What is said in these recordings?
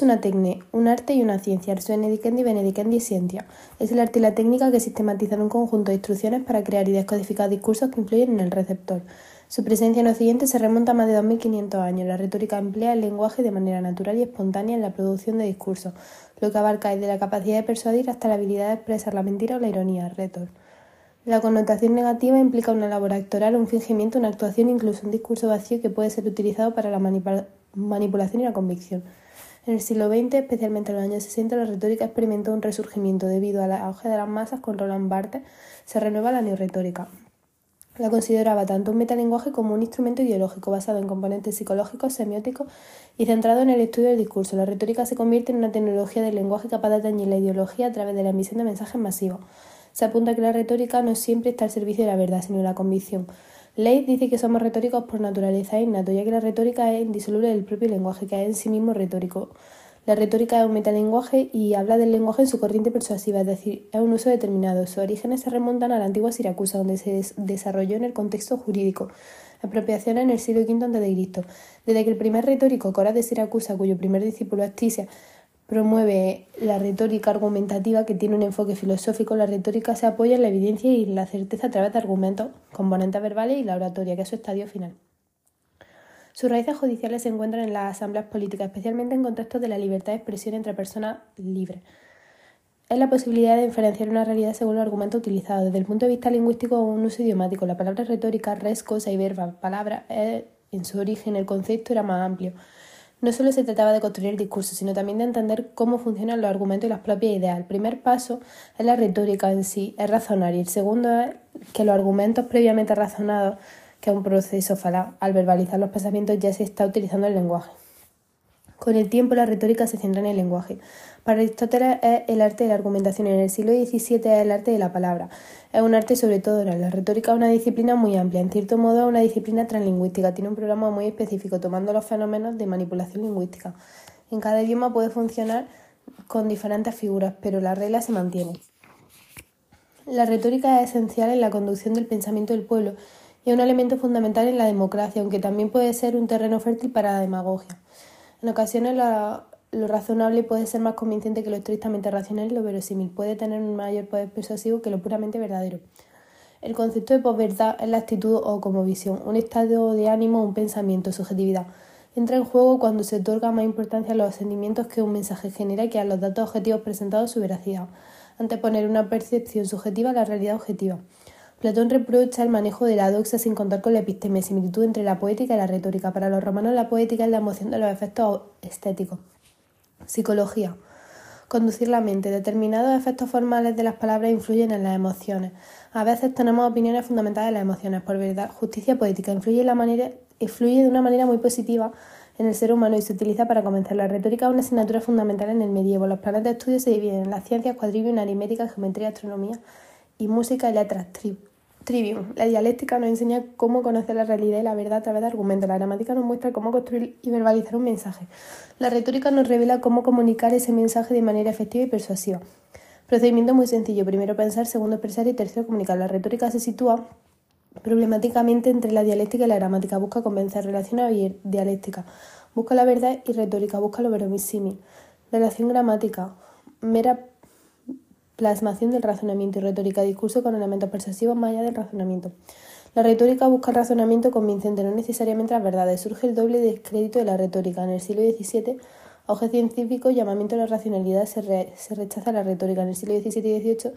es una tecne, un arte y una ciencia, el benedicendi benedicendi ciencia. Es el arte y la técnica que sistematizan un conjunto de instrucciones para crear y descodificar discursos que influyen en el receptor. Su presencia en Occidente se remonta a más de 2.500 años. La retórica emplea el lenguaje de manera natural y espontánea en la producción de discursos, lo que abarca desde la capacidad de persuadir hasta la habilidad de expresar la mentira o la ironía, retor. La connotación negativa implica una labor actoral, un fingimiento, una actuación, incluso un discurso vacío que puede ser utilizado para la manipulación y la convicción. En el siglo XX, especialmente en los años 60, la retórica experimentó un resurgimiento debido a la auge de las masas con Roland Barthes. Se renueva la neoretórica. La consideraba tanto un metalenguaje como un instrumento ideológico basado en componentes psicológicos, semióticos y centrado en el estudio del discurso. La retórica se convierte en una tecnología del lenguaje capaz de atañir la ideología a través de la emisión de mensajes masivos. Se apunta que la retórica no siempre está al servicio de la verdad, sino de la convicción. Leith dice que somos retóricos por naturaleza innato, ya que la retórica es indisoluble del propio lenguaje, que es en sí mismo retórico. La retórica es un metalenguaje y habla del lenguaje en su corriente persuasiva, es decir, es un uso determinado. Sus orígenes se remontan a la antigua Siracusa, donde se desarrolló en el contexto jurídico. Apropiación en el siglo V a.C. Desde que el primer retórico, Cora de Siracusa, cuyo primer discípulo Astisia promueve la retórica argumentativa que tiene un enfoque filosófico. La retórica se apoya en la evidencia y la certeza a través de argumentos, componentes verbales y la oratoria, que es su estadio final. Sus raíces judiciales se encuentran en las asambleas políticas, especialmente en contextos de la libertad de expresión entre personas libres. Es la posibilidad de diferenciar una realidad según los argumentos utilizados. Desde el punto de vista lingüístico o un uso idiomático, la palabra retórica, res, cosa y verba, palabra, en su origen el concepto era más amplio. No solo se trataba de construir el discurso, sino también de entender cómo funcionan los argumentos y las propias ideas. El primer paso es la retórica en sí, es razonar, y el segundo es que los argumentos previamente razonados, que es un proceso falaz, al verbalizar los pensamientos ya se está utilizando el lenguaje. Con el tiempo la retórica se centra en el lenguaje. Para Aristóteles es el arte de la argumentación, en el siglo XVII es el arte de la palabra. Es un arte sobre todo oral. La retórica es una disciplina muy amplia, en cierto modo es una disciplina translingüística, tiene un programa muy específico tomando los fenómenos de manipulación lingüística. En cada idioma puede funcionar con diferentes figuras, pero la regla se mantiene. La retórica es esencial en la conducción del pensamiento del pueblo y es un elemento fundamental en la democracia, aunque también puede ser un terreno fértil para la demagogia. En ocasiones lo razonable puede ser más convincente que lo estrictamente racional y lo verosímil. Puede tener un mayor poder persuasivo que lo puramente verdadero. El concepto de posverdad es la actitud o como visión, un estado de ánimo, un pensamiento, subjetividad. Entra en juego cuando se otorga más importancia a los sentimientos que un mensaje genera que a los datos objetivos presentados su veracidad, anteponer una percepción subjetiva a la realidad objetiva. Platón reprocha el manejo de la doxa sin contar con la episteme, similitud entre la poética y la retórica. Para los romanos la poética es la emoción de los efectos estéticos. Psicología. Conducir la mente. Determinados efectos formales de las palabras influyen en las emociones. A veces tenemos opiniones fundamentales en las emociones. Por verdad, justicia poética influye, de una manera muy positiva en el ser humano y se utiliza para convencer. La retórica una asignatura fundamental en el medievo. Los planes de estudio se dividen en las ciencias, cuadrivium, aritmética, geometría, astronomía y música y letras. Trivium. La dialéctica nos enseña cómo conocer la realidad y la verdad a través de argumentos. La gramática nos muestra cómo construir y verbalizar un mensaje. La retórica nos revela cómo comunicar ese mensaje de manera efectiva y persuasiva. Procedimiento muy sencillo. Primero pensar, segundo expresar y tercero comunicar. La retórica se sitúa problemáticamente entre la dialéctica y la gramática. Busca convencer, relación y dialéctica. Busca la verdad y retórica. Busca lo verosímil. Relación gramática. Mera plasmación del razonamiento y retórica, discurso con elementos persuasivos más allá del razonamiento. La retórica busca el razonamiento convincente, no necesariamente las verdades. Surge el doble descrédito de la retórica. En el siglo XVII, auge científico, llamamiento a la racionalidad, se, rechaza la retórica. En el siglo XVII y XVIII,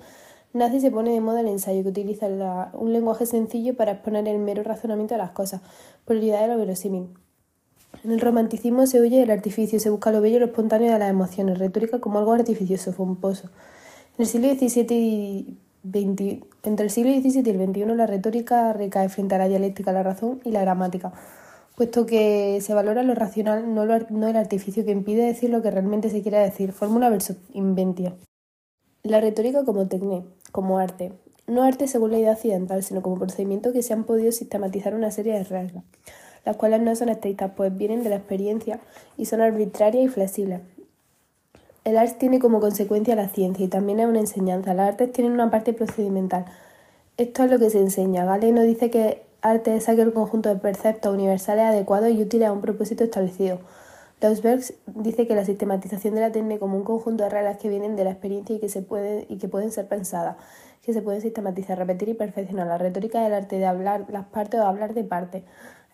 nace y se pone de moda el ensayo, que utiliza un lenguaje sencillo para exponer el mero razonamiento de las cosas, prioridad de lo verosímil. En el romanticismo se huye del artificio, se busca lo bello y lo espontáneo de las emociones, retórica como algo artificioso, pomposo. Entre el siglo XVII y el XXI la retórica recae frente a la dialéctica, la razón y la gramática, puesto que se valora lo racional, no, el artificio que impide decir lo que realmente se quiere decir, fórmula versus inventia. La retórica como técnica, como arte, no arte según la idea occidental, sino como procedimiento que se han podido sistematizar una serie de reglas, las cuales no son estrictas, pues vienen de la experiencia y son arbitrarias y flexibles. El arte tiene como consecuencia la ciencia y también es una enseñanza. Las artes tienen una parte procedimental. Esto es lo que se enseña. Galeno dice que arte es aquel conjunto de preceptos universales adecuados y útiles a un propósito establecido. Lausberg dice que la sistematización de la tiene como un conjunto de reglas que vienen de la experiencia y que, se puede, y que pueden ser pensadas, que se pueden sistematizar, repetir y perfeccionar. La retórica del arte de hablar las partes o hablar de partes.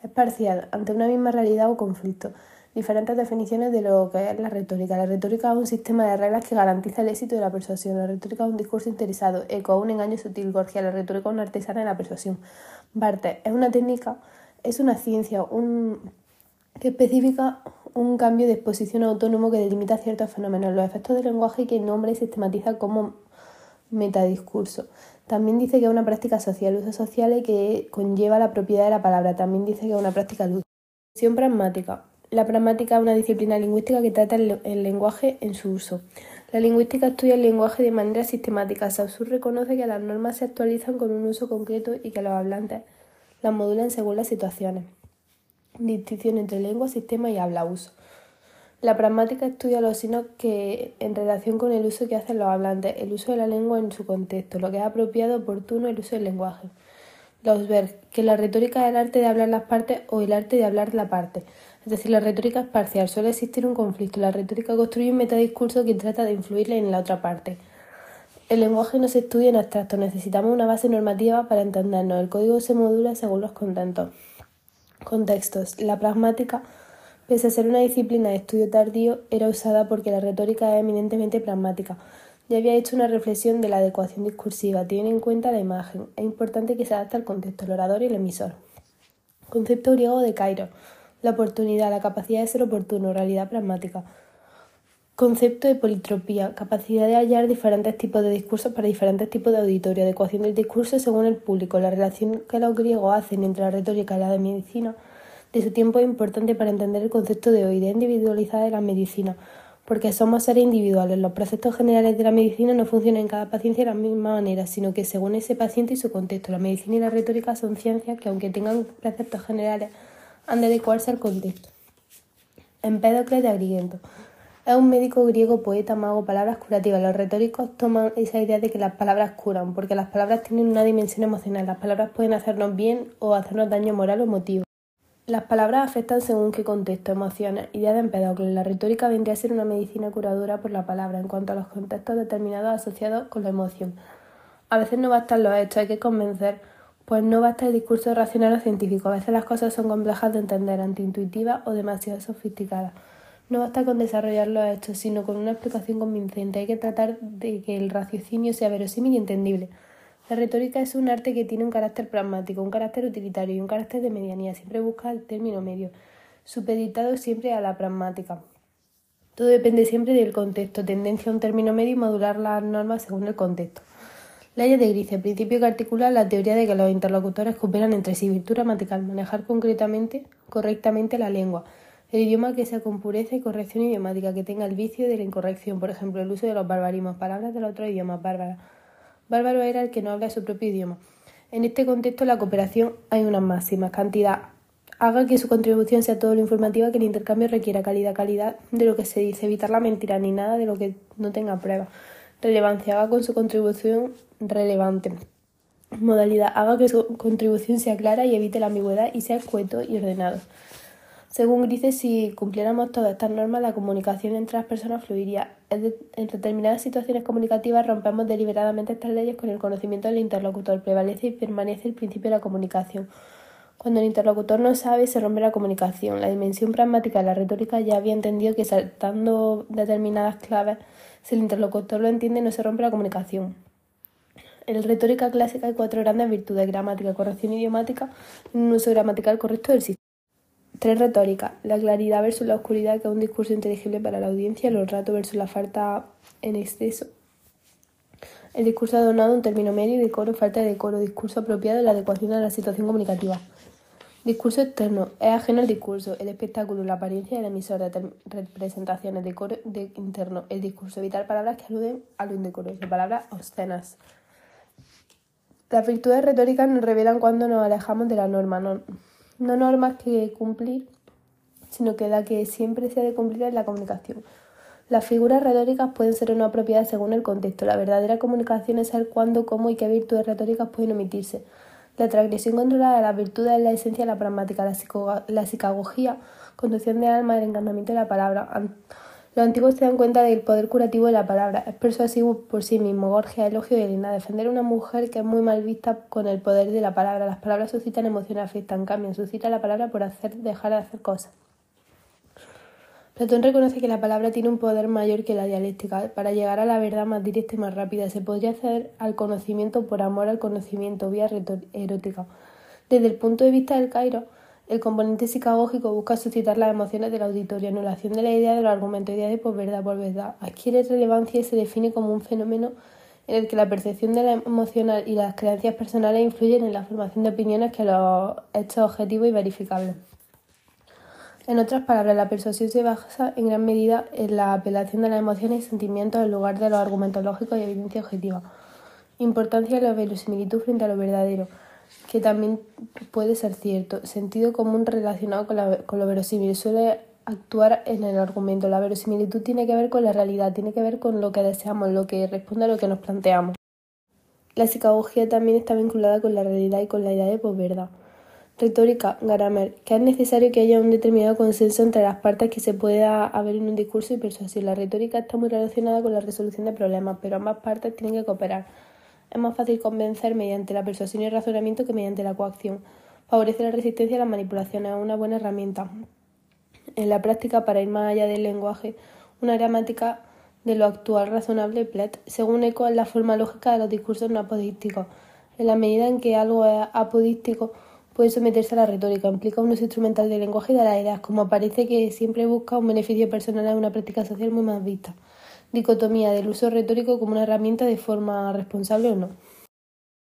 Es parcial, ante una misma realidad o conflicto. Diferentes definiciones de lo que es la retórica. La retórica es un sistema de reglas que garantiza el éxito de la persuasión. La retórica es un discurso interesado, eco, un engaño sutil, Gorgia. La retórica es una artesana de la persuasión. Bartes es una técnica, es una ciencia, que especifica un cambio de exposición autónomo que delimita ciertos fenómenos, los efectos del lenguaje que nombra y sistematiza como metadiscurso. También dice que es una práctica social, uso social que conlleva la propiedad de la palabra. También dice que es una práctica luz. pragmática. La pragmática es una disciplina lingüística que trata el, lenguaje en su uso. La lingüística estudia el lenguaje de manera sistemática. Saussure reconoce que las normas se actualizan con un uso concreto y que los hablantes las modulan según las situaciones distinción entre lengua, sistema y habla-uso. La pragmática estudia los signos que, en relación con el uso que hacen los hablantes, el uso de la lengua en su contexto, lo que es apropiado, oportuno, el uso del lenguaje. ver que la retórica es el arte de hablar las partes o el arte de hablar la parte. Es decir, la retórica es parcial, suele existir un conflicto. La retórica construye un metadiscurso que trata de influirle en la otra parte. El lenguaje no se estudia en abstracto, necesitamos una base normativa para entendernos. El código se modula según los contentos. Contextos. La pragmática, pese a ser una disciplina de estudio tardío, era usada porque la retórica es eminentemente pragmática. Ya había hecho una reflexión de la adecuación discursiva, tiene en cuenta la imagen. Es importante que se adapte al contexto, el orador y el emisor. Concepto griego de Cairo. La oportunidad, la capacidad de ser oportuno, realidad pragmática. Concepto de politropía, capacidad de hallar diferentes tipos de discursos para diferentes tipos de auditorio, adecuación del discurso según el público, la relación que los griegos hacen entre la retórica y la de medicina de su tiempo es importante para entender el concepto de hoy, de individualizada de la medicina, porque somos seres individuales. Los preceptos generales de la medicina no funcionan en cada paciente de la misma manera, sino que según ese paciente y su contexto. La medicina y la retórica son ciencias que, aunque tengan preceptos generales, han de adecuarse al contexto. Empédocles de Agrigento. Es un médico griego, poeta, mago, palabras curativas. Los retóricos toman esa idea de que las palabras curan, porque las palabras tienen una dimensión emocional. Las palabras pueden hacernos bien o hacernos daño moral o emotivo. Las palabras afectan según qué contexto, emociones, idea de Empedocles. La retórica vendría a ser una medicina curadora por la palabra en cuanto a los contextos determinados asociados con la emoción. A veces no bastan los hechos, hay que convencer, pues no basta el discurso racional o científico. A veces las cosas son complejas de entender, antiintuitivas o demasiado sofisticadas. No basta con desarrollar los hechos, sino con una explicación convincente. Hay que tratar de que el raciocinio sea verosímil y entendible. La retórica es un arte que tiene un carácter pragmático, un carácter utilitario y un carácter de medianía. Siempre busca el término medio, supeditado siempre a la pragmática. Todo depende siempre del contexto, tendencia a un término medio y modular las normas según el contexto. Leyes de Grice, principio que articula la teoría de que los interlocutores cooperan entre sí, virtud gramatical, manejar concretamente, correctamente la lengua, el idioma que sea con pureza y corrección idiomática, que tenga el vicio de la incorrección, por ejemplo, el uso de los barbarismos, palabras del otro idioma, bárbara. Bárbaro era el que no habla su propio idioma. En este contexto, la cooperación hay unas máximas. Cantidad. Haga que su contribución sea todo lo informativa que el intercambio requiera. Calidad, calidad de lo que se dice. Evitar la mentira ni nada de lo que no tenga prueba. Relevancia. Haga con su contribución relevante. Modalidad. Haga que su contribución sea clara y evite la ambigüedad y sea escueto y ordenado. Según Grice, si cumpliéramos todas estas normas, la comunicación entre las personas fluiría. En determinadas situaciones comunicativas rompemos deliberadamente estas leyes con el conocimiento del interlocutor. Prevalece y permanece el principio de la comunicación. Cuando el interlocutor no sabe, se rompe la comunicación. La dimensión pragmática de la retórica ya había entendido que saltando determinadas claves, si el interlocutor lo entiende, no se rompe la comunicación. En retórica clásica hay cuatro grandes virtudes, gramática, corrección idiomática un uso gramatical correcto del sistema. Tres retórica. La claridad versus la oscuridad, que es un discurso inteligible para la audiencia. Los ratos versus la falta en exceso. El discurso adornado, un término medio, decoro, falta de decoro, discurso apropiado la adecuación a la situación comunicativa. Discurso externo. Es ajeno al discurso, el espectáculo, la apariencia del emisor de representaciones. Decoro de interno. El discurso. Evitar palabras que aluden a lo indecoroso. Palabras obscenas. Las virtudes retóricas nos revelan cuando nos alejamos de la norma. No, no normas que cumplir, sino que la que siempre se ha de cumplir es la comunicación. Las figuras retóricas pueden ser o no apropiadas según el contexto. La verdadera comunicación es saber cuándo, cómo y qué virtudes retóricas pueden omitirse. La transgresión controlada de las virtudes es la esencia de la pragmática. La, psicagogía conducción de alma, el encantamiento de la palabra. Los antiguos se dan cuenta del poder curativo de la palabra. Es persuasivo por sí mismo. Gorgia, elogio de Elena. Defender a una mujer que es muy mal vista con el poder de la palabra. Las palabras suscitan emociones, afectan, cambian. Suscita la palabra por hacer, dejar de hacer cosas. Platón reconoce que la palabra tiene un poder mayor que la dialéctica. Para llegar a la verdad más directa y más rápida, se podría hacer al conocimiento por amor al conocimiento, vía erótica. Desde el punto de vista del Cairo, el componente psicagógico busca suscitar las emociones del auditorio, anulación de la idea de los argumentos, idea de posverdad por verdad. Adquiere relevancia y se define como un fenómeno en el que la percepción de la emocional y las creencias personales influyen en la formación de opiniones que los hechos objetivos y verificables. En otras palabras, la persuasión se basa en gran medida en la apelación de las emociones y sentimientos en lugar de los argumentos lógicos y evidencia objetiva. Importancia de la verosimilitud frente a lo verdadero que también puede ser cierto. Sentido común relacionado con, la, con lo verosímil suele actuar en el argumento. La verosimilitud tiene que ver con la realidad, tiene que ver con lo que deseamos, lo que responde a lo que nos planteamos. La psicología también está vinculada con la realidad y con la idea de posverdad. Retórica, Garamer, que es necesario que haya un determinado consenso entre las partes que se pueda haber en un discurso y persuasión. La retórica está muy relacionada con la resolución de problemas, pero ambas partes tienen que cooperar. Es más fácil convencer mediante la persuasión y el razonamiento que mediante la coacción. Favorece la resistencia a las manipulaciones, es una buena herramienta. En la práctica, para ir más allá del lenguaje, una gramática de lo actual razonable plet, según Eco, es la forma lógica de los discursos no apodísticos. En la medida en que algo es apodístico, puede someterse a la retórica, implica un uso instrumental del lenguaje y de las ideas, como parece que siempre busca un beneficio personal en una práctica social muy más vista dicotomía del uso retórico como una herramienta de forma responsable o no.